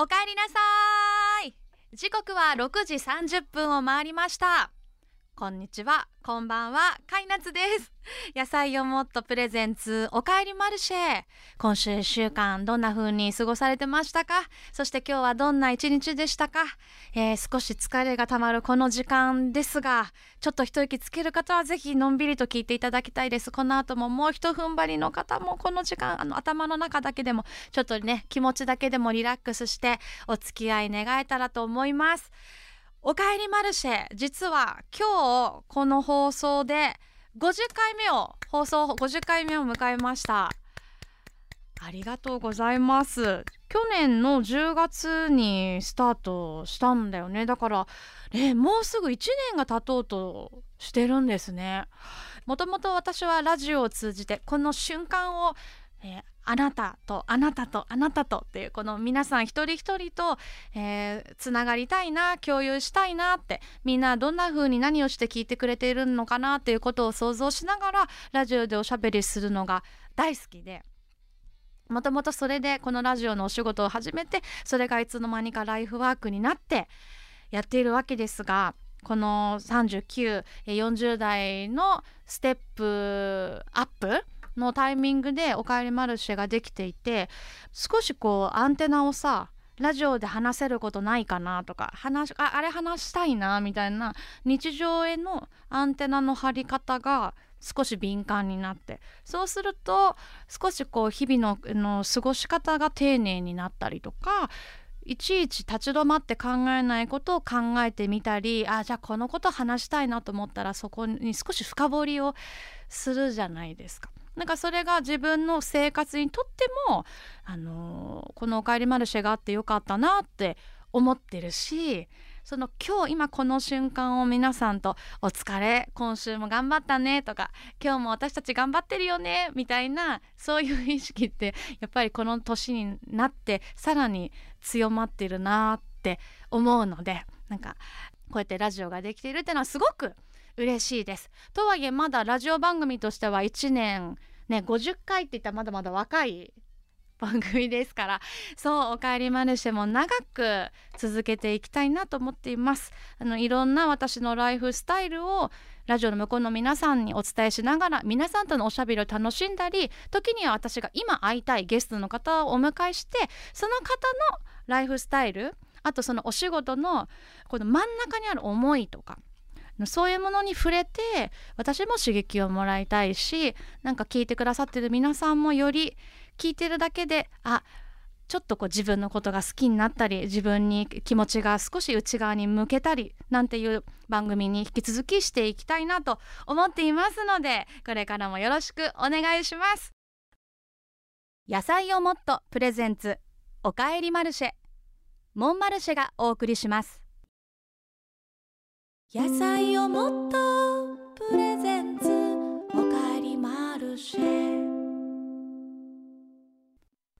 おかえりなさい。時刻は6時30分を回りました。こんにちは。こんばんは。カイナツです。野菜をもっとプレゼンツ。おかえりマルシェ。今週1週間どんな風に過ごされてましたか？そして今日はどんな一日でしたか、えー、少し疲れがたまるこの時間ですがちょっと一息つける方はぜひのんびりと聞いていただきたいです。この後ももう一踏ん張りの方もこの時間あの頭の中だけでもちょっとね気持ちだけでもリラックスしてお付き合い願えたらと思います。おかえりマルシェ。実は今日この放送で50回目を放送50回目を迎えました。ありがとうございます。去年の10月にスタートしたんだよね。だから、ね、もうすぐ1年が経とうとしてるんですね。もともと私はラジオを通じてこの瞬間を、えーあなたとあなたとあなたとっていうこの皆さん一人一人と、えー、つながりたいな共有したいなってみんなどんな風に何をして聞いてくれているのかなっていうことを想像しながらラジオでおしゃべりするのが大好きで。もともとそれでこのラジオのお仕事を始めてそれがいつの間にかライフワークになってやっているわけですがこの3940代のステップアップのタイミングで「おかえりマルシェ」ができていて少しこうアンテナをさラジオで話せることないかなとか話ああれ話したいなみたいな日常へのアンテナの張り方が少し敏感になってそうすると少しこう日々のの過ごし方が丁寧になったりとかいちいち立ち止まって考えないことを考えてみたりあじゃあこのこと話したいなと思ったらそこに少し深掘りをするじゃないですか。なんかそれが自分の生活にとっても、あの、この「おかえりマルシェ」があってよかったなって思ってるしその今日今この瞬間を皆さんと「お疲れ今週も頑張ったね」とか「今日も私たち頑張ってるよね」みたいなそういう意識ってやっぱりこの年になってさらに強まってるなって思うのでなんかこうやってラジオができているっていうのはすごく嬉しいです。とはいえまだラジオ番組としては1年ね50回って言ったらまだまだ若い番組ですから。そう「おかえりマルシェ」も長く続けていきたいなと思っています。あのいろんな私のライフスタイルをラジオの向こうの皆さんにお伝えしながら皆さんとのおしゃべりを楽しんだり時には私が今会いたいゲストの方をお迎えしてその方のライフスタイルあとそのお仕事のこの真ん中にある思いとかそういうものに触れて私も刺激をもらいたいしなんか聞いてくださってる皆さんもより聞いてるだけであちょっとこう自分のことが好きになったり自分に気持ちが少し内側に向けたりなんていう番組に引き続きしていきたいなと思っていますのでこれからもよろしくお願いします。野菜をもっとプレゼンツおかえりマルシェモンマルシェがお送りします。野菜をもっとプレゼンツおかえりマルシェ。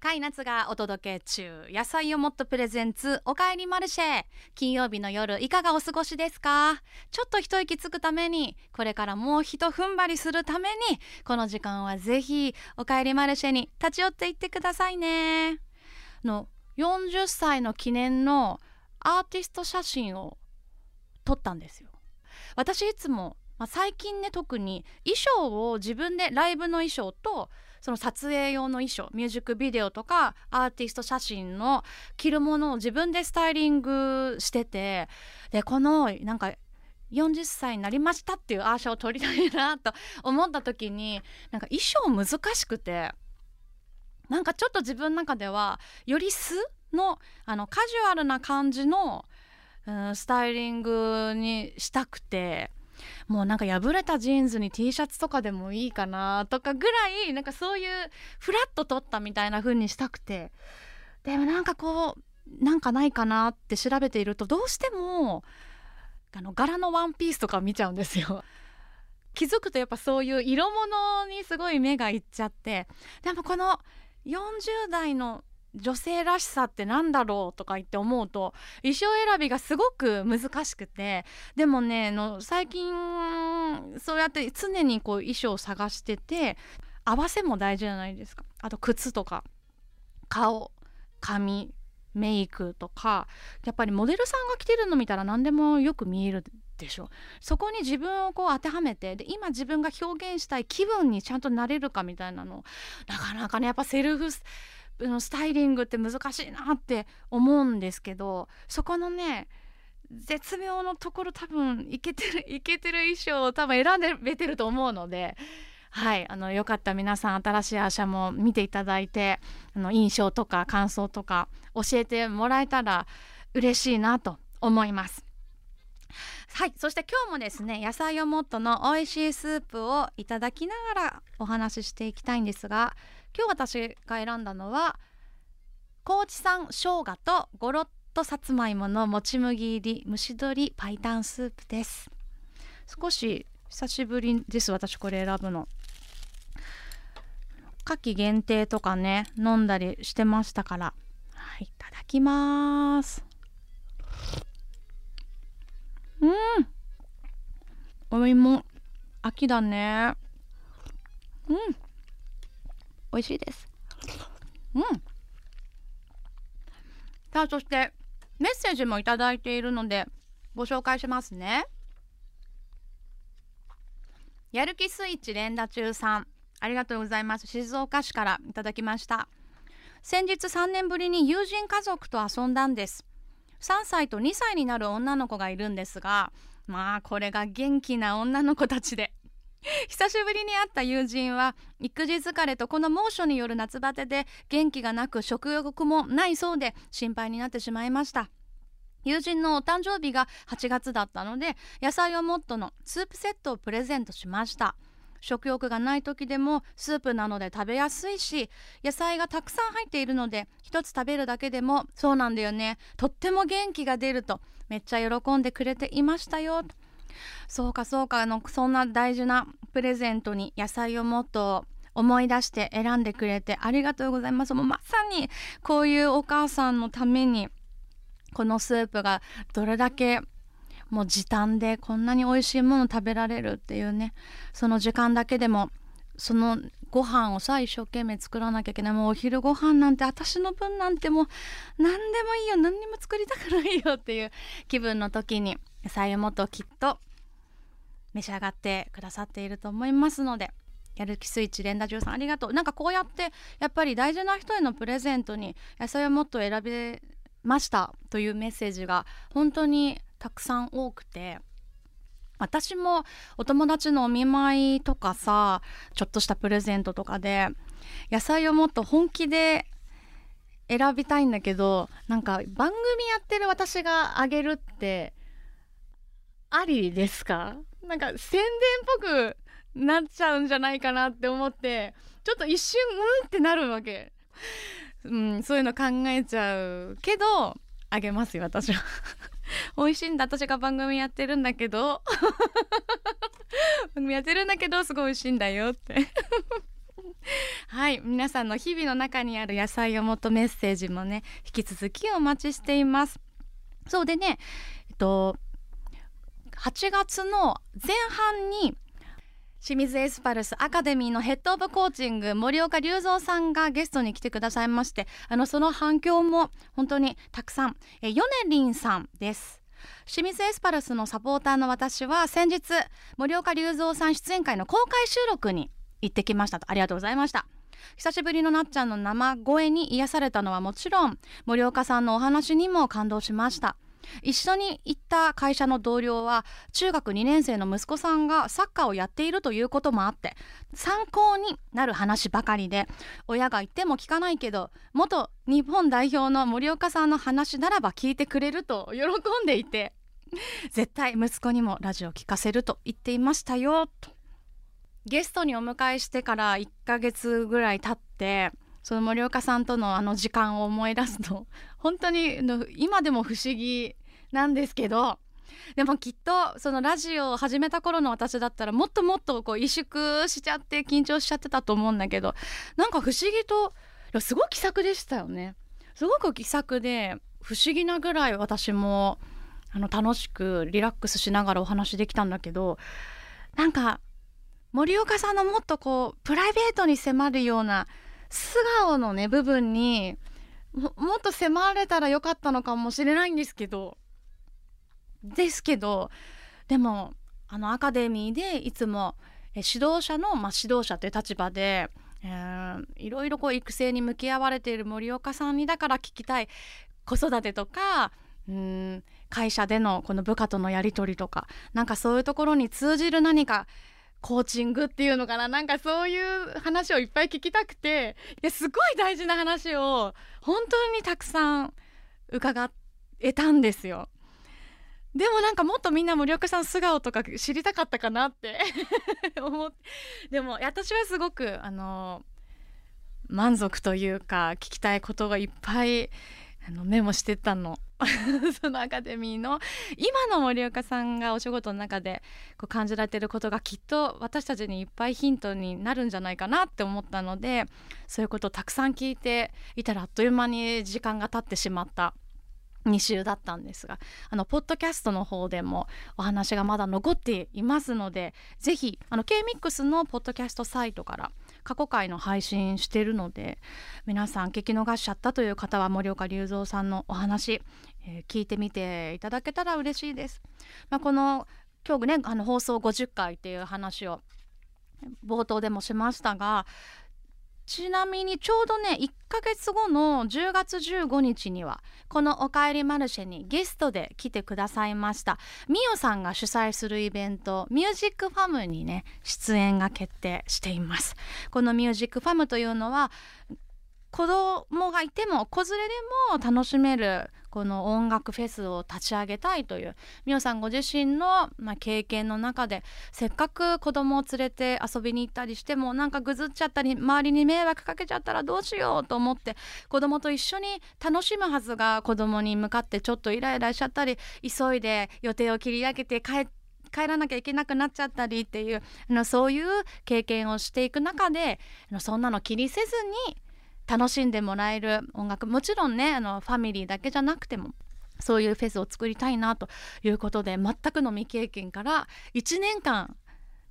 カイナツがお届け中野菜をもっとプレゼンツおかえりマルシェ。金曜日の夜いかがお過ごしですか？ちょっと一息つくためにこれからもう一踏ん張りするためにこの時間はぜひおかえりマルシェに立ち寄っていってくださいね。の40歳の記念のアーティスト写真を撮ったんですよ。私いつも、まあ、最近ね特に衣装を自分でライブの衣装とその撮影用の衣装ミュージックビデオとかアーティスト写真の着るものを自分でスタイリングしててでこのなんか40歳になりましたっていうアーシャを撮りたいなと思った時になんか衣装難しくてなんかちょっと自分の中ではより素のあのカジュアルな感じのスタイリングにしたくてもうなんか破れたジーンズに T シャツとかでもいいかなとかぐらいなんかそういうフラッと撮ったみたいな風にしたくてでもなんかこうなんかないかなって調べているとどうしてもあの柄のワンピースとか見ちゃうんですよ。気づくとやっぱそういう色物にすごい目がいっちゃってでもこの40代の女性らしさってなんだろうとか言って思うと衣装選びがすごく難しくてでもねの最近そうやって常にこう衣装を探してて合わせも大事じゃないですか。あと靴とか顔髪メイクとかやっぱりモデルさんが着てるの見たら何でもよく見えるでしょ。そこに自分をこう当てはめてで今自分が表現したい気分にちゃんとなれるかみたいなの。なかなかねやっぱセルフスタイリングって難しいなって思うんですけどそこのね絶妙のところ多分いけてる いけてる衣装を多分選んでれてると思うので。はいあのよかった皆さん新しいアシャも見ていただいてあの印象とか感想とか教えてもらえたら嬉しいなと思いますはいそして今日もですね野菜をもっとの美味しいスープをいただきながらお話ししていきたいんですが今日私が選んだのは高知産生姜とゴロッとさつまいものもち麦入り蒸し鶏パイタンスープです。少し久しぶりです私これ選ぶの。夏季限定とかね飲んだりしてましたから。はいいただきます。うん。お芋。秋だね。うん。美味しいです。うん。さあそしてメッセージもいただいているのでご紹介しますね。やる気スイッチ連打中さん。ありがとうございます。静岡市からいただきました。先日3年ぶりに友人家族と遊んだんです。3歳と2歳になる女の子がいるんですがまあこれが元気な女の子たちで。久しぶりに会った友人は育児疲れとこの猛暑による夏バテで元気がなく食欲もないそうで心配になってしまいました。友人のお誕生日が8月だったので野菜をもっとのスープセットをプレゼントしました。食欲がない時でもスープなので食べやすいし野菜がたくさん入っているので一つ食べるだけでもそうなんだよねとっても元気が出るとめっちゃ喜んでくれていましたよ。とそうかそうか。あのそんな大事なプレゼントに野菜をもっと思い出して選んでくれてありがとうございます。もうまさにこういうお母さんのためにこのスープがどれだけもう時短でこんなに美味しいもの食べられるっていうね。その時間だけでもそのご飯をさ一生懸命作らなきゃいけないもうお昼ご飯なんて私の分なんてもう何でもいいよ何にも作りたくないよっていう気分の時に野菜をもっときっと召し上がってくださっていると思いますのでやる気スイッチ連打13ありがとう。なんかこうやってやっぱり大事な人へのプレゼントに野菜をもっと選べましたというメッセージが本当にたくさん多くて私もお友達のお見舞いとかさちょっとしたプレゼントとかで野菜をもっと本気で選びたいんだけどなんか番組やってる私があげるってありですか？なんか宣伝っぽくなっちゃうんじゃないかなって思ってちょっと一瞬うんってなるわけ、うん、そういうの考えちゃうけどあげますよ私は。美味しいんだ。私が番組やってるんだけど。番組やってるんだけどすごい美味しいんだよって。はい。皆さんの日々の中にある野菜をもとメッセージもね引き続きお待ちしています。そうでねえっと8月の前半に清水エスパルスアカデミーのヘッドオブコーチング森岡隆三さんがゲストに来てくださいましてあのその反響も本当にたくさん。えヨネリンさんです。清水エスパルスのサポーターの私は先日森岡隆三さん出演会の公開収録に行ってきましたと。ありがとうございました。久しぶりのなっちゃんの生声に癒されたのはもちろん森岡さんのお話にも感動しました。一緒に行った会社の同僚は中学2年生の息子さんがサッカーをやっているということもあって参考になる話ばかりで親が言っても聞かないけど元日本代表の森岡さんの話ならば聞いてくれると喜んでいて絶対息子にもラジオ聞かせると言っていましたよと。ゲストにお迎えしてから1ヶ月ぐらい経ってその森岡さんとのあの時間を思い出すと 本当に今でも不思議なんですけどでもきっとそのラジオを始めた頃の私だったらもっともっとこう萎縮しちゃって緊張しちゃってたと思うんだけどなんか不思議とすごい気さくでしたよね。すごく気さくで不思議なぐらい私もあの楽しくリラックスしながらお話できたんだけどなんか森岡さんのもっとこうプライベートに迫るような素顔のね部分にもっと迫られたらよかったのかもしれないんですけどですけどでもあのアカデミーでいつも指導者の、まあ、指導者という立場で、えー、いろいろこう育成に向き合われている森岡さんにだから聞きたい子育てとかうん会社でのこの部下とのやり取りとかなんかそういうところに通じる何かコーチングっていうのかな。なんかそういう話をいっぱい聞きたくて。いやすごい大事な話を本当にたくさん伺えたんですよ。でもなんかもっとみんな森岡さん素顔とか知りたかったかなって。思って。でも私はすごくあの満足というか聞きたいことがいっぱいあのメモしてたの。そのアカデミーの。今の森岡さんがお仕事の中でこう感じられてることがきっと私たちにいっぱいヒントになるんじゃないかなって思ったのでそういうことをたくさん聞いていたらあっという間に時間が経ってしまった。2週だったんですがあのポッドキャストの方でもお話がまだ残っていますのでぜひあの K-MIX のポッドキャストサイトから過去回の配信してるので皆さん聞き逃しちゃったという方は森岡隆三さんのお話、えー、聞いてみていただけたら嬉しいです。まあ、この今日ねあの放送50回っていう話を冒頭でもしましたがちなみにちょうどね1ヶ月後の10月15日にはこの「おかえりマルシェ」にゲストで来てくださいました。みおさんが主催するイベント「ミュージックファム」にね出演が決定しています。この「ミュージックファム」というのは子供がいても子連れでも楽しめるこの音楽フェスを立ち上げたいというみおさんご自身の、まあ、経験の中でせっかく子供を連れて遊びに行ったりしてもなんかぐずっちゃったり周りに迷惑かけちゃったらどうしようと思って子供と一緒に楽しむはずが子供に向かってちょっとイライラしちゃったり急いで予定を切り上げて帰って帰らなきゃいけなくなっちゃったりっていうのそういう経験をしていく中でそんなの気にせずに楽しんでもらえる音楽。もちろんねあのファミリーだけじゃなくてもそういうフェスを作りたいなということで全くの未経験から1年間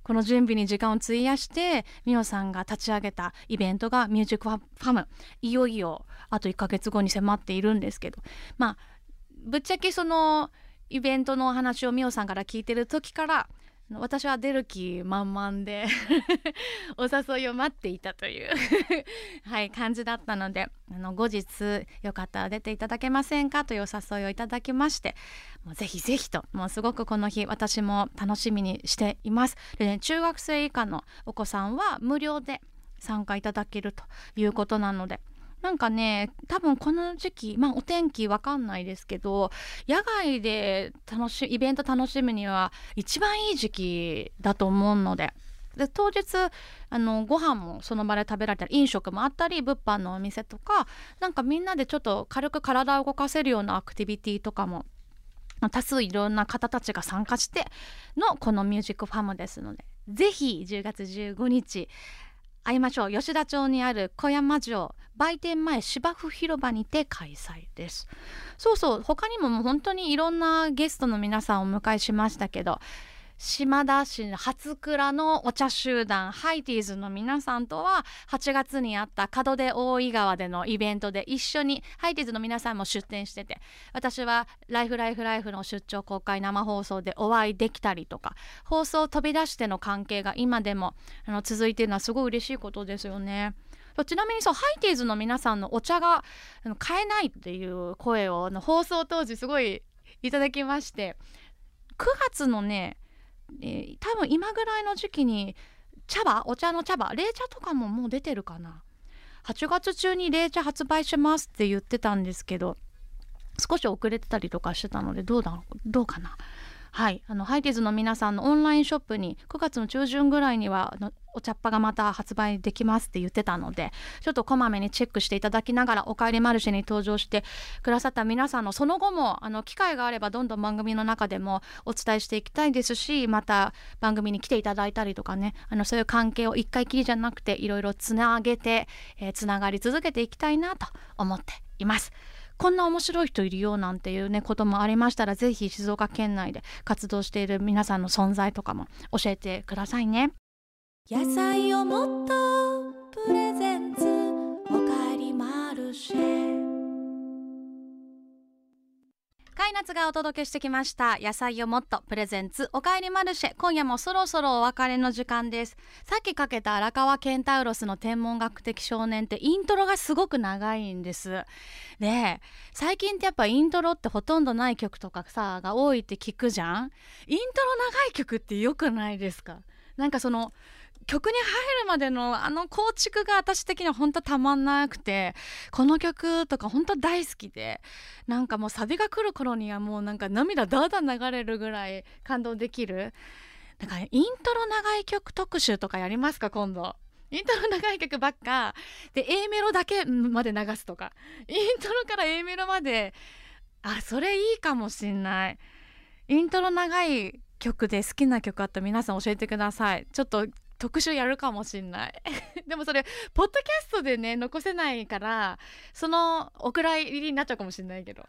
この準備に時間を費やしてミオさんが立ち上げたイベントがミュージックファムいよいよあと1ヶ月後に迫っているんですけど。まあぶっちゃけそのイベントのお話をミオさんから聞いてる時から私は出る気満々で お誘いを待っていたという はい感じだったのであの後日よかったら出ていただけませんかというお誘いをいただきましてもうぜひぜひともうすごくこの日私も楽しみにしています。で、ね、中学生以下のお子さんは無料で参加いただけるということなのでなんかね多分この時期まあお天気わかんないですけど野外で楽しイベント楽しむには一番いい時期だと思うので。で当日あのご飯もその場で食べられたり飲食もあったり物販のお店とかなんかみんなでちょっと軽く体を動かせるようなアクティビティとかも多数いろんな方たちが参加してのこのミュージックファムですのでぜひ10月15日会いましょう。吉田町にある小山城売店前芝生広場にて開催です。そうそう他にももう本当にいろんなゲストの皆さんをお迎えしましたけど島田市初倉のお茶集団ハイティーズの皆さんとは8月にあった門出大井川でのイベントで一緒にハイティーズの皆さんも出展してて私は「ライフライフライフ」の出張公開生放送でお会いできたりとか放送飛び出しての関係が今でもあの続いてるのはすごい嬉しいことですよね。ちなみにそうハイティーズの皆さんのお茶が買えないっていう声を放送当時すごいいただきまして9月のねえー、多分今ぐらいの時期に茶葉お茶の茶葉冷茶とかももう出てるかな。8月中に冷茶発売しますって言ってたんですけど少し遅れてたりとかしてたのでどうだろうどうかな。はいあのハイティーズの皆さんのオンラインショップに9月の中旬ぐらいにはお茶っ葉がまた発売できますって言ってたのでちょっとこまめにチェックしていただきながら「おかえりマルシェ」に登場してくださった皆さんのその後もあの機会があればどんどん番組の中でもお伝えしていきたいですしまた番組に来ていただいたりとかねあのそういう関係を一回きりじゃなくていろいろつなげて、えー、つながり続けていきたいなと思っています。こんな面白い人いるよなんていうねこともありましたら是非静岡県内で活動している皆さんの存在とかも教えてくださいね。野菜をもっとプレゼンツカイナツがお届けしてきました。野菜をもっとプレゼンツおかえりマルシェ。今夜もそろそろお別れの時間です。さっきかけた荒川ケンタウロスの天文学的少年ってイントロがすごく長いんです。で最近ってやっぱイントロってほとんどない曲とかさが多いって聞くじゃん。イントロ長い曲って良くないですか？なんかその曲に入るまでのあの構築が私的には本当たまんなくてこの曲とか本当大好きでなんかもうサビが来る頃にはもうなんか涙ダーダー流れるぐらい感動できる。だからイントロ長い曲特集とかやりますか今度。イントロ長い曲ばっか。で A メロだけまで流すとか。イントロから A メロまで。あそれいいかもしんない。イントロ長い曲で好きな曲あったら皆さん教えてください。ちょっと特集やるかもしんない。でもそれポッドキャストでね残せないからそのお蔵入りになっちゃうかもしんないけど。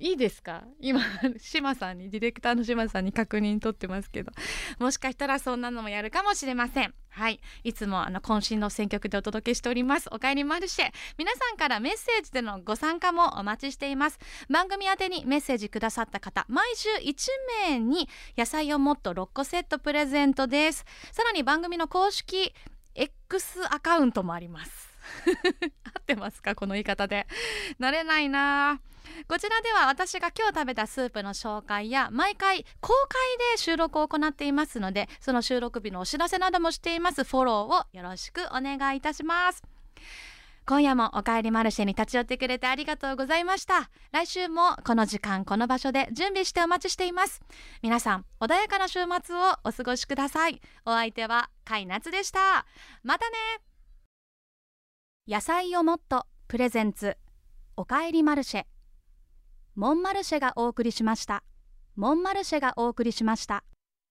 いいですか？今島さんにディレクターの島さんに確認取ってますけど。もしかしたらそんなのもやるかもしれません。はい。いつもあの渾身の選曲でお届けしております。おかえりマルシェ皆さんからメッセージでのご参加もお待ちしています。番組宛てにメッセージくださった方毎週1名に野菜をもっと6個セットプレゼントです。さらに番組の公式 X アカウントもあります。合ってますか？この言い方で。慣れないなこちらでは私が今日食べたスープの紹介や毎回公開で収録を行っていますのでその収録日のお知らせなどもしています。フォローをよろしくお願いいたします。今夜もおかえりマルシェに立ち寄ってくれてありがとうございました。来週もこの時間この場所で準備してお待ちしています。皆さん穏やかな週末をお過ごしください。お相手はカイナツでした。またね。野菜をもっとプレゼンツ。おかえりマルシェ。モンマルシェがお送りしました。モンマルシェがお送りしました。